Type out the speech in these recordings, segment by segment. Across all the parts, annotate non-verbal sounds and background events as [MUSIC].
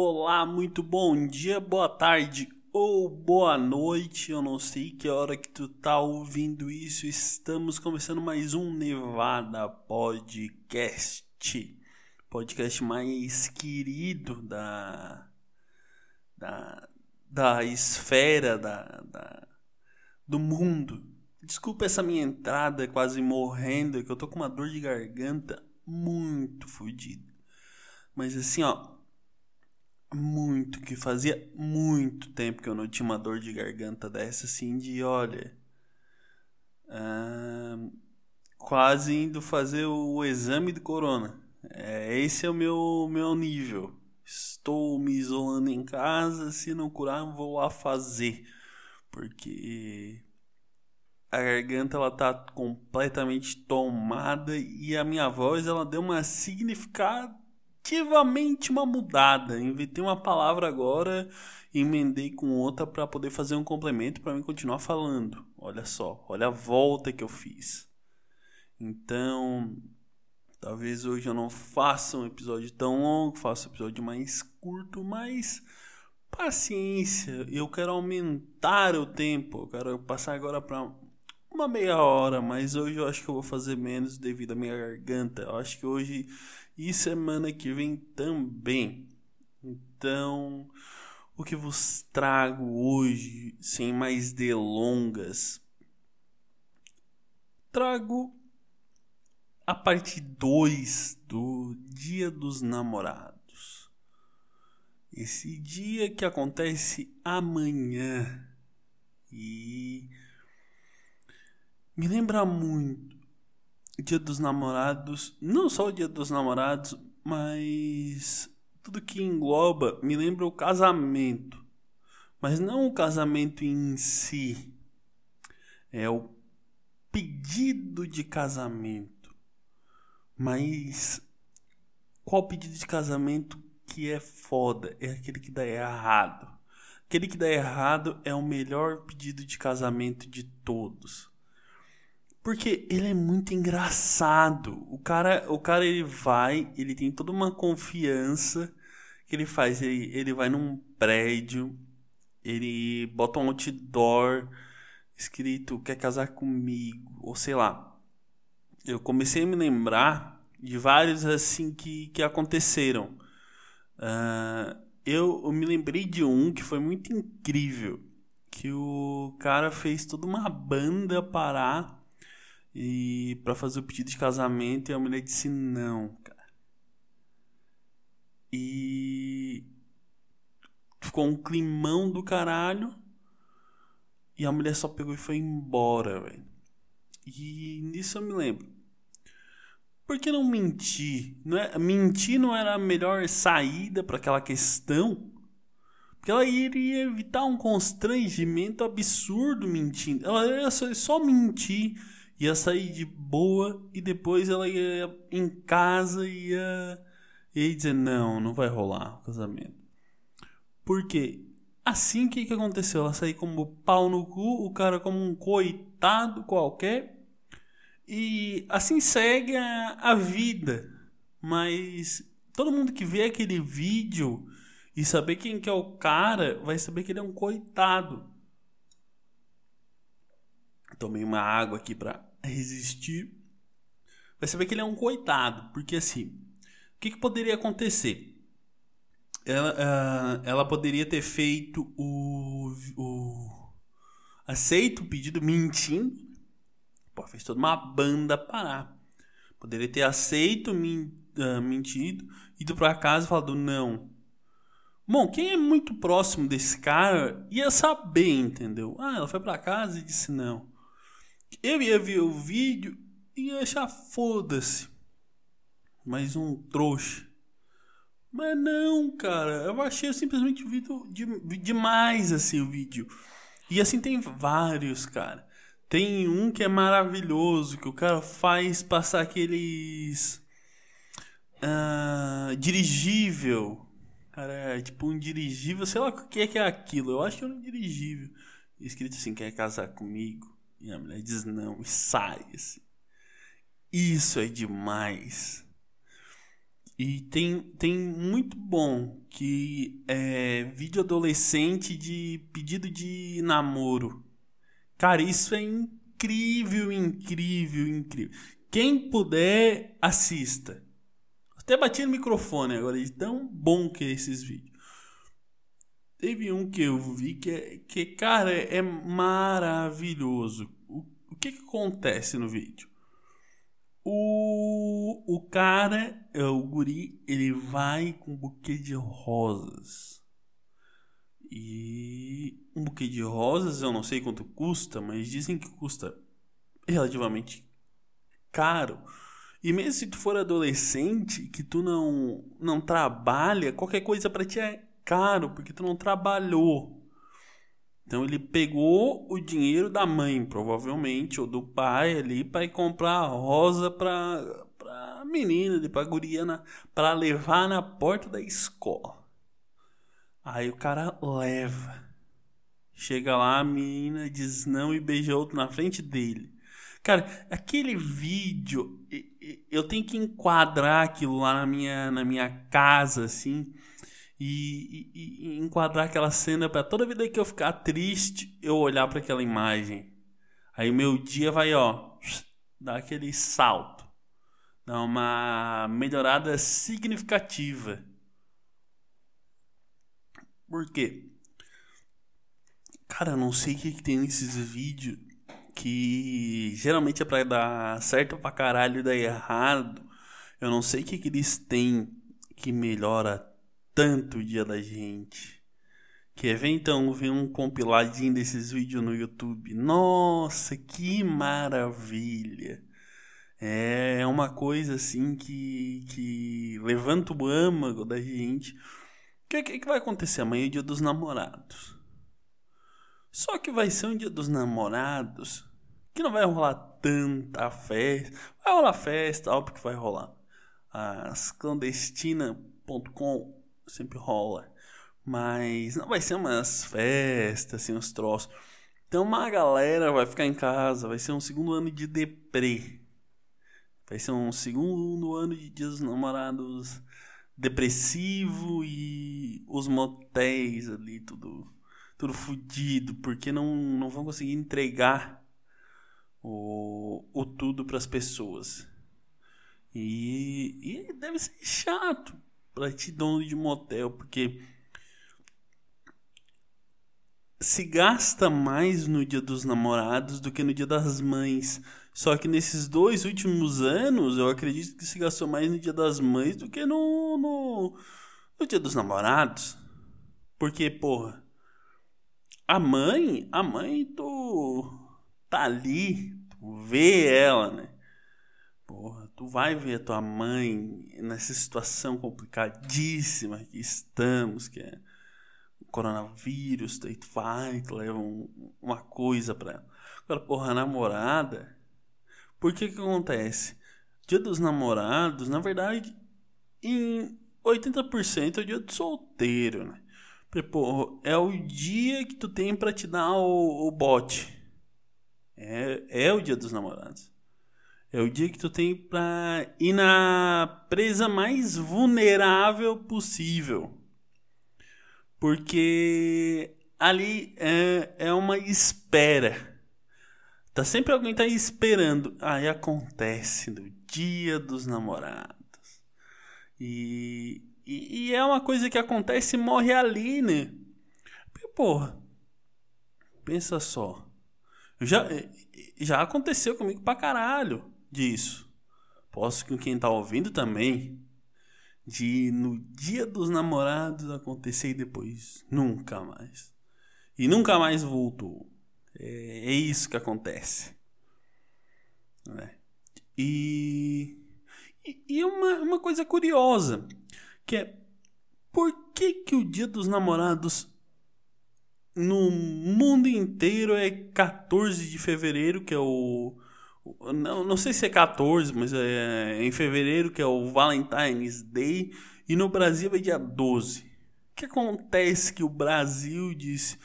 olá, muito bom dia, boa tarde ou boa noite. Eu não sei que hora que tu tá ouvindo isso. Estamos começando mais um Nevada Podcast. Podcast mais querido da da, da esfera da, da do mundo. Desculpa essa minha entrada quase morrendo, que eu tô com uma dor de garganta muito fodida. Mas assim, ó, muito que fazia muito tempo que eu não tinha uma dor de garganta dessa assim de olha uh, quase indo fazer o exame de corona. É, esse é o meu meu nível. Estou me isolando em casa se não curar vou lá fazer porque a garganta ela tá completamente tomada e a minha voz ela deu uma significada ativamente uma mudada. Inventei uma palavra agora emendei com outra para poder fazer um complemento para mim continuar falando. Olha só, olha a volta que eu fiz. Então, talvez hoje eu não faça um episódio tão longo, faça um episódio mais curto, mas paciência. Eu quero aumentar o tempo. Eu quero passar agora para uma meia hora, mas hoje eu acho que eu vou fazer menos devido à minha garganta. Eu acho que hoje e semana que vem também. Então, o que vos trago hoje, sem mais delongas, trago a parte 2 do Dia dos Namorados. Esse dia que acontece amanhã e me lembra muito Dia dos Namorados, não só o Dia dos Namorados, mas tudo que engloba me lembra o casamento. Mas não o casamento em si. É o pedido de casamento. Mas qual pedido de casamento que é foda? É aquele que dá errado. Aquele que dá errado é o melhor pedido de casamento de todos. Porque ele é muito engraçado. O cara, o cara ele vai, ele tem toda uma confiança que ele faz. Ele, ele vai num prédio, ele bota um outdoor escrito quer casar comigo, ou sei lá. Eu comecei a me lembrar de vários assim que, que aconteceram. Uh, eu, eu me lembrei de um que foi muito incrível. Que o cara fez toda uma banda parar e para fazer o pedido de casamento e a mulher disse não, cara. E ficou um climão do caralho. E a mulher só pegou e foi embora, velho. E nisso eu me lembro. Por que não mentir? Não é, mentir não era a melhor saída para aquela questão? Porque ela iria evitar um constrangimento absurdo mentindo. Ela só, só mentir ia sair de boa e depois ela ia em casa e ia, ia dizer: Não, não vai rolar o casamento. Por quê? Assim que que aconteceu? Ela saiu como pau no cu, o cara como um coitado qualquer. E assim segue a, a vida. Mas todo mundo que vê aquele vídeo e saber quem que é o cara, vai saber que ele é um coitado. Tomei uma água aqui para resistir, vai saber que ele é um coitado. Porque assim, o que, que poderia acontecer? Ela, uh, ela poderia ter feito o, o. aceito o pedido mentindo. Pô, fez toda uma banda parar. Poderia ter aceito, uh, mentido, ido para casa e falado não. Bom, quem é muito próximo desse cara ia saber, entendeu? Ah, ela foi para casa e disse não. Eu ia ver o vídeo e ia achar foda-se. Mais um trouxa. Mas não, cara. Eu achei simplesmente o vídeo de, demais, assim, o vídeo. E assim tem vários, cara. Tem um que é maravilhoso, que o cara faz passar aqueles. Uh, dirigível. Cara, é tipo um dirigível, sei lá o que é que é aquilo. Eu acho que é um dirigível. Escrito assim, quer casar comigo? E a mulher diz não e sai. Assim. Isso é demais. E tem, tem muito bom que é vídeo adolescente de pedido de namoro. Cara, isso é incrível, incrível, incrível. Quem puder, assista. Até bati no microfone agora, de tão bom que é esses vídeos. Teve um que eu vi que, é, que cara, é maravilhoso. O, o que, que acontece no vídeo? O, o cara, é o guri, ele vai com um buquê de rosas. E um buquê de rosas, eu não sei quanto custa, mas dizem que custa relativamente caro. E mesmo se tu for adolescente, que tu não não trabalha, qualquer coisa para ti é caro, porque tu não trabalhou. Então ele pegou o dinheiro da mãe, provavelmente, ou do pai ali, para ir comprar rosa para pra menina, pra guriana, para levar na porta da escola. Aí o cara leva. Chega lá, a menina diz não e beija outro na frente dele. Cara, aquele vídeo, eu tenho que enquadrar aquilo lá na minha, na minha casa, assim e, e, e enquadrar aquela cena para toda vida que eu ficar triste, eu olhar para aquela imagem. Aí meu dia vai, ó, dar aquele salto, dar uma melhorada significativa. Por quê? Cara, eu não sei o que, que tem nesses vídeos que geralmente é pra dar certo pra caralho e dar errado. Eu não sei o que, que eles têm que melhora tanto o dia da gente. Quer ver então ver um compiladinho desses vídeos no YouTube? Nossa, que maravilha! É uma coisa assim que, que levanta o âmago da gente. O que, que, que vai acontecer amanhã? É o dia dos namorados. Só que vai ser um dia dos namorados que não vai rolar tanta festa. Vai rolar festa, óbvio que vai rolar. As clandestina.com sempre rola. Mas não vai ser umas festas, assim, uns troços. Então uma galera vai ficar em casa, vai ser um segundo ano de deprê. Vai ser um segundo ano de dias dos namorados depressivo e os motéis ali, tudo, tudo fudido, porque não, não vão conseguir entregar o, o tudo para as pessoas. E, e deve ser chato, para ti dono de motel, porque se gasta mais no Dia dos Namorados do que no Dia das Mães. Só que nesses dois últimos anos, eu acredito que se gastou mais no Dia das Mães do que no, no, no Dia dos Namorados. Porque, porra, a mãe, a mãe, tu tá ali, tu vê ela, né? Porra, tu vai ver a tua mãe nessa situação complicadíssima que estamos, que é o coronavírus, tu vai, tu leva um, uma coisa pra ela. Agora, porra, a namorada, por que que acontece? Dia dos namorados, na verdade, em 80% é o dia do solteiro, né? Porque, porra, é o dia que tu tem para te dar o, o bote. É, é o dia dos namorados. É o dia que tu tem pra ir na presa mais vulnerável possível. Porque ali é, é uma espera. Tá sempre alguém tá esperando. Aí acontece no dia dos namorados. E, e, e é uma coisa que acontece e morre ali, né? Porra, pensa só. Já, já aconteceu comigo pra caralho disso. Posso com quem está ouvindo também de no dia dos namorados acontecer e depois nunca mais. E nunca mais voltou. É, é isso que acontece. É. E, e, e uma, uma coisa curiosa, que é por que, que o dia dos namorados no mundo inteiro é 14 de fevereiro, que é o não, não sei se é 14, mas é em fevereiro, que é o Valentine's Day, e no Brasil é dia 12. O que acontece que o Brasil disse: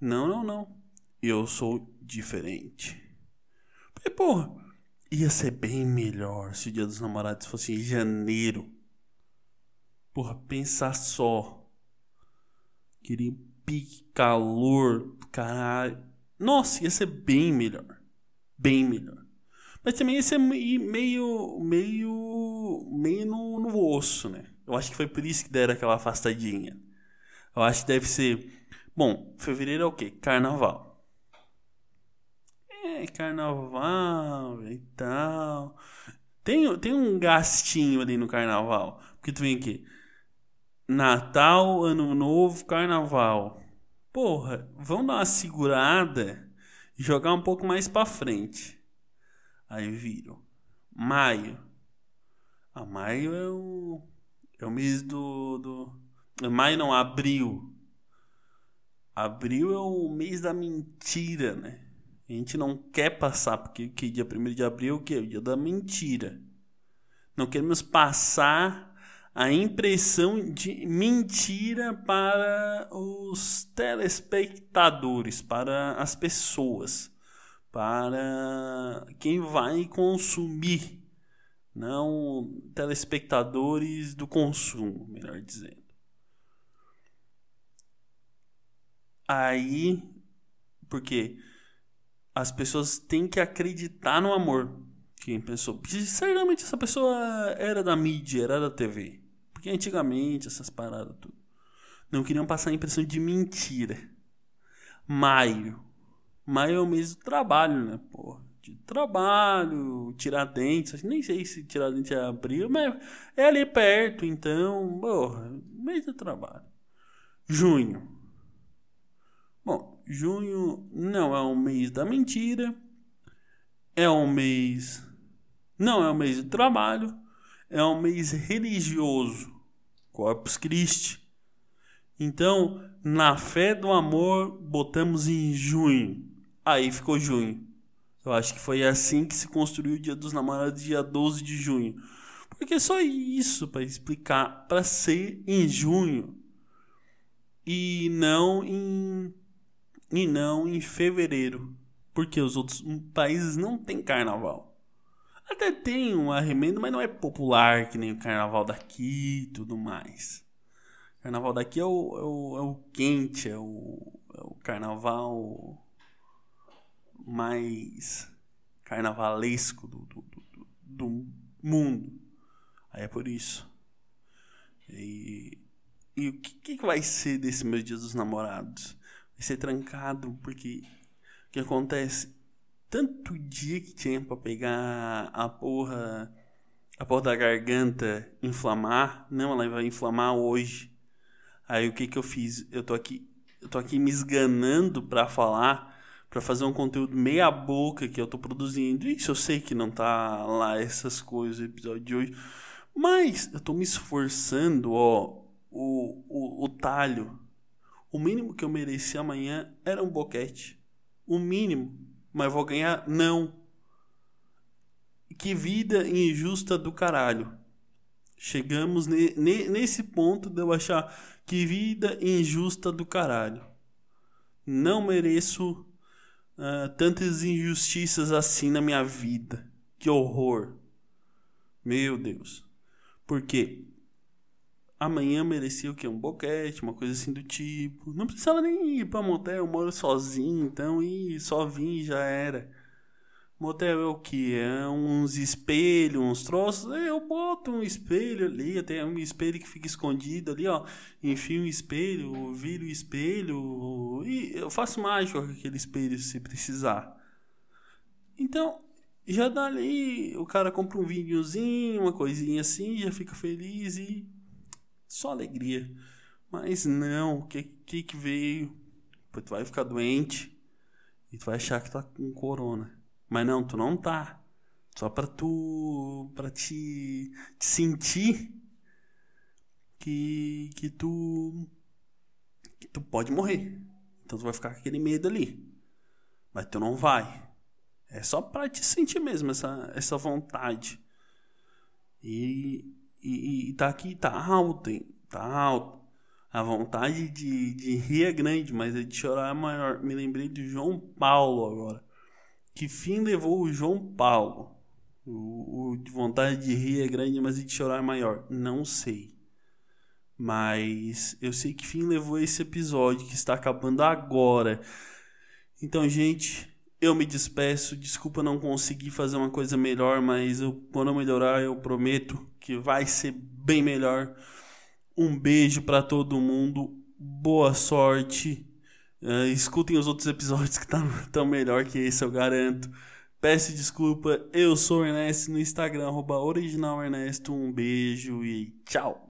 não, não, não, eu sou diferente. Porra, ia ser bem melhor se o Dia dos Namorados fosse em janeiro. Porra, pensar só. Queria pique calor, caralho. Nossa, ia ser bem melhor. Bem melhor. Mas também ia ser meio, meio, meio no, no osso, né? Eu acho que foi por isso que deram aquela afastadinha. Eu acho que deve ser. Bom, fevereiro é o quê? Carnaval. É, carnaval e tal. Tem, tem um gastinho ali no carnaval. Porque tu vem aqui. Natal, Ano Novo, Carnaval. Porra, vamos dar uma segurada e jogar um pouco mais pra frente. Aí viram. Maio. Ah, maio é o. É o mês do. do... Maio não, abril. Abril é o mês da mentira, né? A gente não quer passar, porque que dia 1 de abril é o que? O dia da mentira. Não queremos passar a impressão de mentira para os telespectadores, para as pessoas, para quem vai consumir, não telespectadores do consumo, melhor dizendo. Aí, porque as pessoas têm que acreditar no amor. Quem pensou? Certamente essa pessoa era da mídia, era da TV. Porque antigamente essas paradas tudo. Não queriam passar a impressão de mentira. Maio. Maio é o mês do trabalho, né, porra? De trabalho, Tiradentes. Nem sei se Tiradentes é abril, mas é ali perto, então, porra, mês do trabalho. Junho. Bom, junho não é um mês da mentira. É um mês. Não é um mês de trabalho é um mês religioso, Corpus Christi. Então, na fé do amor, botamos em junho. Aí ficou junho. Eu acho que foi assim que se construiu o Dia dos Namorados, dia 12 de junho. Porque só isso para explicar, para ser em junho e não em e não em fevereiro, porque os outros países não têm carnaval. Até tem um arremendo, mas não é popular que nem o carnaval daqui e tudo mais. Carnaval daqui é o, é o, é o quente, é o, é o carnaval mais carnavalesco do, do, do, do mundo. Aí é por isso. E, e o que, que vai ser desse meu dia dos namorados? Vai ser trancado, porque o que acontece? tanto dia que tinha pra pegar a porra. A porra da garganta inflamar. Não, ela vai inflamar hoje. Aí o que que eu fiz? Eu tô aqui. Eu tô aqui me esganando pra falar. Pra fazer um conteúdo meia boca que eu tô produzindo. Isso eu sei que não tá lá essas coisas, episódio de hoje. Mas eu tô me esforçando, ó. O, o, o talho. O mínimo que eu mereci amanhã era um boquete. O mínimo mas vou ganhar? Não. Que vida injusta do caralho. Chegamos ne, ne, nesse ponto de eu achar que vida injusta do caralho. Não mereço uh, tantas injustiças assim na minha vida. Que horror. Meu Deus. Por quê? amanhã merecia o quê? Um boquete, uma coisa assim do tipo. Não precisava nem ir pra motel, eu moro sozinho, então e só vim e já era. Motel é o que? É uns espelhos, uns troços. Eu boto um espelho ali, tem um espelho que fica escondido ali, ó. Enfio um espelho, viro o espelho e eu faço mágica com aquele espelho se precisar. Então, já dá ali, o cara compra um vinhozinho, uma coisinha assim, já fica feliz e só alegria. Mas não, o que, que que veio? Tu vai ficar doente e tu vai achar que tá com corona. Mas não, tu não tá. Só pra tu. pra te, te sentir que, que tu. que tu pode morrer. Então tu vai ficar com aquele medo ali. Mas tu não vai. É só pra te sentir mesmo essa, essa vontade. E, e, e tá aqui, tá alto, hein? Tá alto. A vontade de, de rir é grande, mas a de chorar é maior. Me lembrei de João Paulo agora. Que fim levou o João Paulo? O, o de vontade de rir é grande, mas de chorar é maior. Não sei. Mas eu sei que fim levou esse episódio que está acabando agora. Então, gente, eu me despeço. Desculpa não conseguir fazer uma coisa melhor, mas eu, quando eu melhorar, eu prometo que vai ser bem melhor. Um beijo para todo mundo. Boa sorte. Uh, escutem os outros episódios que estão [LAUGHS] tão melhor que esse, eu garanto. Peço desculpa. Eu sou o Ernesto no Instagram, original Ernesto. Um beijo e tchau.